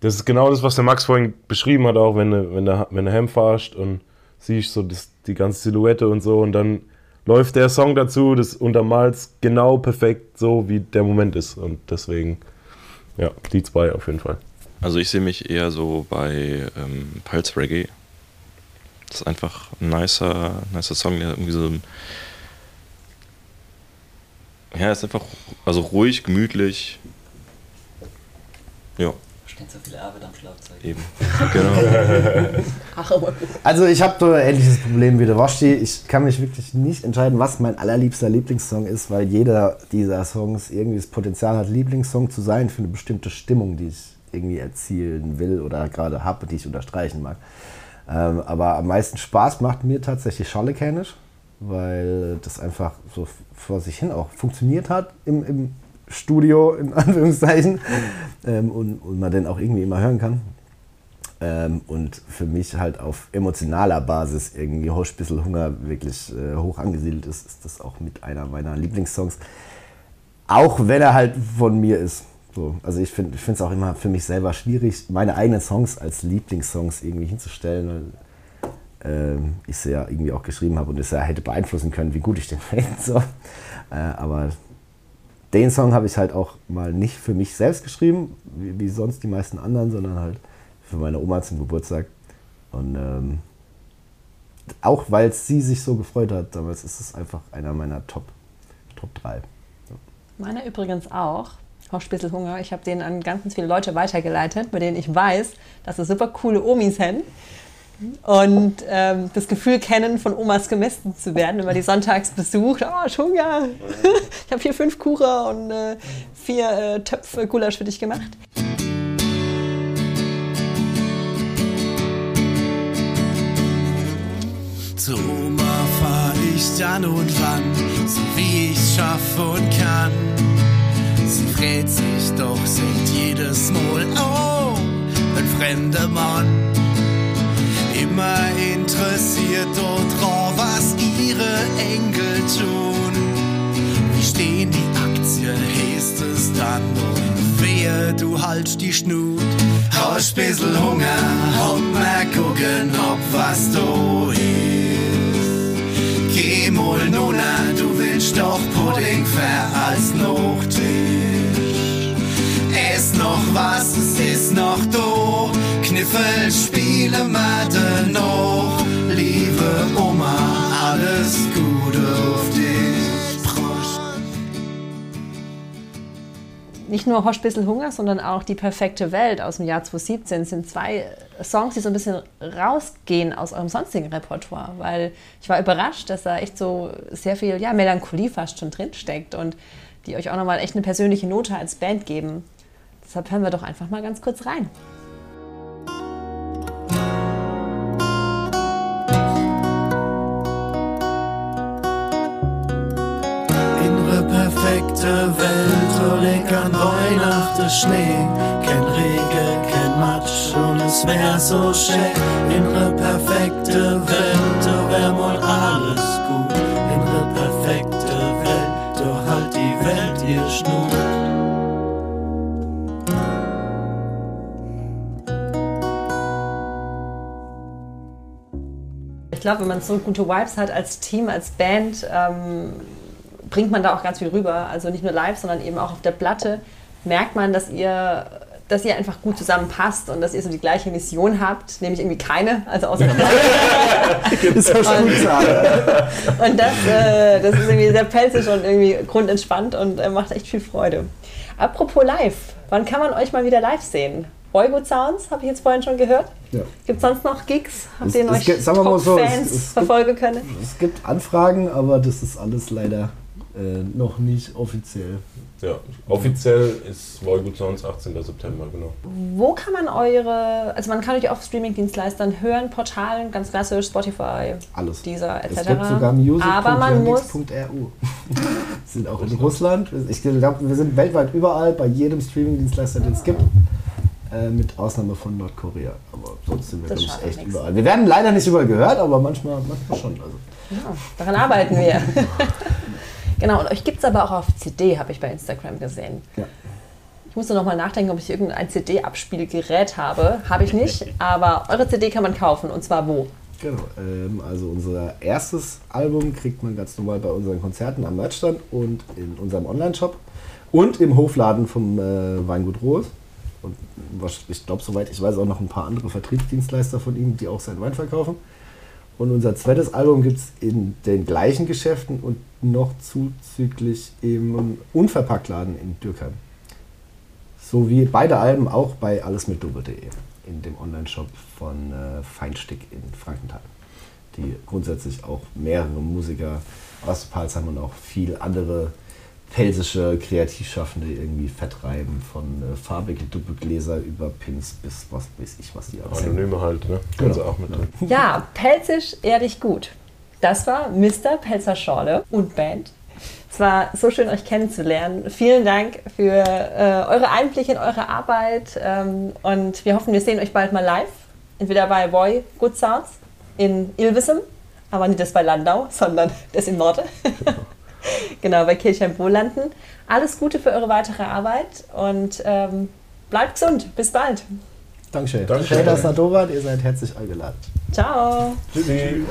Speaker 3: das ist genau das, was der Max vorhin beschrieben hat, auch wenn du, wenn du, wenn du Ham fahrst und siehst so das, die ganze Silhouette und so und dann läuft der Song dazu, das untermalt genau perfekt so, wie der Moment ist und deswegen, ja, die zwei auf jeden Fall.
Speaker 7: Also ich sehe mich eher so bei ähm, Pulse Reggae. Das ist einfach ein nicer, nicer Song, der irgendwie so. Ja, ist einfach also ruhig, gemütlich. Ja,
Speaker 4: Steht so viel Arbeit am Schlagzeug.
Speaker 7: eben. Genau.
Speaker 5: Also ich habe so ein ähnliches Problem wie der Washti. Ich kann mich wirklich nicht entscheiden, was mein allerliebster Lieblingssong ist, weil jeder dieser Songs irgendwie das Potenzial hat, Lieblingssong zu sein für eine bestimmte Stimmung, die ich irgendwie erzielen will oder gerade habe, die ich unterstreichen mag. Ähm, aber am meisten Spaß macht mir tatsächlich Scharlekanisch, weil das einfach so vor sich hin auch funktioniert hat im, im Studio, in Anführungszeichen, ähm, und, und man den auch irgendwie immer hören kann. Ähm, und für mich halt auf emotionaler Basis irgendwie bisschen Hunger wirklich äh, hoch angesiedelt ist, ist das auch mit einer meiner Lieblingssongs. Auch wenn er halt von mir ist. So, also ich finde es auch immer für mich selber schwierig, meine eigenen Songs als Lieblingssongs irgendwie hinzustellen, weil ähm, ich sie ja irgendwie auch geschrieben habe und es ja hätte beeinflussen können, wie gut ich den finde. So. Äh, aber den Song habe ich halt auch mal nicht für mich selbst geschrieben, wie, wie sonst die meisten anderen, sondern halt für meine Oma zum Geburtstag. Und ähm, auch weil sie sich so gefreut hat, damals ist es einfach einer meiner Top, Top 3.
Speaker 2: Meiner übrigens auch. Horst Spitzel Hunger. Ich habe den an ganz viele Leute weitergeleitet, bei denen ich weiß, dass es super coole Omis sind. Und ähm, das Gefühl kennen, von Omas gemessen zu werden, wenn man die sonntags besucht. Oh, ich Hunger. Ich habe hier fünf Kuchen und äh, vier äh, Töpfe Gulasch für dich gemacht.
Speaker 8: Zu Oma fahr ich dann und wann, so wie ich's schaffe und kann. Sie fragt sich doch, singt jedes Mal, oh, ein fremder Mann. Immer interessiert dort drauf, was ihre Enkel tun. Wie stehen die Aktien, heißt es dann doch. Wehe, du haltst die Schnut. Hast bissl Hunger, hopp mal gucken, ob was du ist. Geh mal nunna, du willst doch Pudding für als Nachtisch. Ess noch was, es ist noch do. Kniffel spiele Mathe noch. Liebe Oma, alles Gute auf dich. Prost.
Speaker 2: Nicht nur Horst Spitzel Hunger, sondern auch Die perfekte Welt aus dem Jahr 2017 sind zwei Songs, die so ein bisschen rausgehen aus eurem sonstigen Repertoire, weil ich war überrascht, dass da echt so sehr viel ja, Melancholie fast schon drinsteckt und die euch auch nochmal echt eine persönliche Note als Band geben. Deshalb hören wir doch einfach mal ganz kurz rein.
Speaker 8: Perfekte Welt, wo liegt an Weihnachten Schnee. Kein Regen, kein Matsch und es wär so schön. Innere perfekte Welt, da wär mal alles gut. Innere perfekte Welt, da halt die Welt ihr Schnut.
Speaker 2: Ich glaube, wenn man so gute Vibes hat als Team, als Band, ähm, bringt man da auch ganz viel rüber. Also nicht nur live, sondern eben auch auf der Platte merkt man, dass ihr dass ihr einfach gut zusammenpasst und dass ihr so die gleiche Mission habt, nämlich irgendwie keine, also außer
Speaker 5: ist auch schon
Speaker 2: und, und das, äh, das ist irgendwie sehr pelzig und irgendwie grundentspannt und äh, macht echt viel Freude. Apropos live, wann kann man euch mal wieder live sehen? Boygood Sounds, habe ich jetzt vorhin schon gehört.
Speaker 5: Ja.
Speaker 2: Gibt es sonst noch Gigs, auf denen euch
Speaker 5: gibt- mal so, es- gibt-
Speaker 2: verfolgen können?
Speaker 5: Es gibt Anfragen, aber das ist alles leider äh, noch nicht offiziell.
Speaker 3: Ja, offiziell ist Vollgut Sounds 18. September, genau.
Speaker 2: Wo kann man eure, also man kann euch auf Streaming-Dienstleistern hören, Portalen, ganz klassisch, Spotify,
Speaker 5: Alles.
Speaker 2: dieser etc.
Speaker 5: Es gibt sogar
Speaker 2: Aber man muss,
Speaker 5: music.yandex.ru. sind auch in Russland. Ich glaube, wir sind weltweit überall, bei jedem Streaming-Dienstleister, den es gibt. Äh, mit Ausnahme von Nordkorea. Aber sonst sind wir, glaube ich, echt
Speaker 2: nichts.
Speaker 5: überall. Wir werden leider nicht überall gehört, aber manchmal, manchmal schon. Also.
Speaker 2: ja, daran arbeiten wir. genau, und euch gibt es aber auch auf CD, habe ich bei Instagram gesehen.
Speaker 5: Ja.
Speaker 2: Ich musste noch mal nachdenken, ob ich irgendein CD-Abspielgerät habe. Habe ich nicht, aber eure CD kann man kaufen und zwar wo?
Speaker 5: Genau, ähm, also unser erstes Album kriegt man ganz normal bei unseren Konzerten am Merchstand und in unserem Online-Shop und im Hofladen vom äh, Weingut Rohes. Und was- ich glaube, soweit ich weiß, auch noch ein paar andere Vertriebsdienstleister von ihm, die auch seinen Wein verkaufen. Und unser zweites Album gibt es in den gleichen Geschäften und noch zuzüglich im Unverpacktladen in Dürkheim. So wie beide Alben auch bei allesmitdube.de in dem Online-Shop von äh, Feinstick in Frankenthal, die grundsätzlich auch mehrere Musiker aus Palsheim und auch viel andere pelsische Kreativschaffende irgendwie vertreiben, von äh, farbige Duppegläser über Pins bis was weiß ich, was die alles
Speaker 3: Anonyme halt, ne?
Speaker 5: Genau.
Speaker 3: Kannst du auch mit drin.
Speaker 2: Ja, pelzig, ehrlich gut. Das war Mr. Pelzer Schorle und Band. Es war so schön, euch kennenzulernen. Vielen Dank für äh, eure Einblicke in eure Arbeit ähm, und wir hoffen, wir sehen euch bald mal live. Entweder bei Boy Good Sounds in Ilvissum, aber nicht das bei Landau, sondern das in Norde. genau, bei Kirchheim-Wohlanden. Alles Gute für eure weitere Arbeit und ähm, bleibt gesund. Bis bald.
Speaker 5: Dankeschön.
Speaker 3: Dankeschön.
Speaker 5: Schön, dass ihr da wart. Ihr seid herzlich eingeladen.
Speaker 2: Ciao.
Speaker 3: Tschüssi.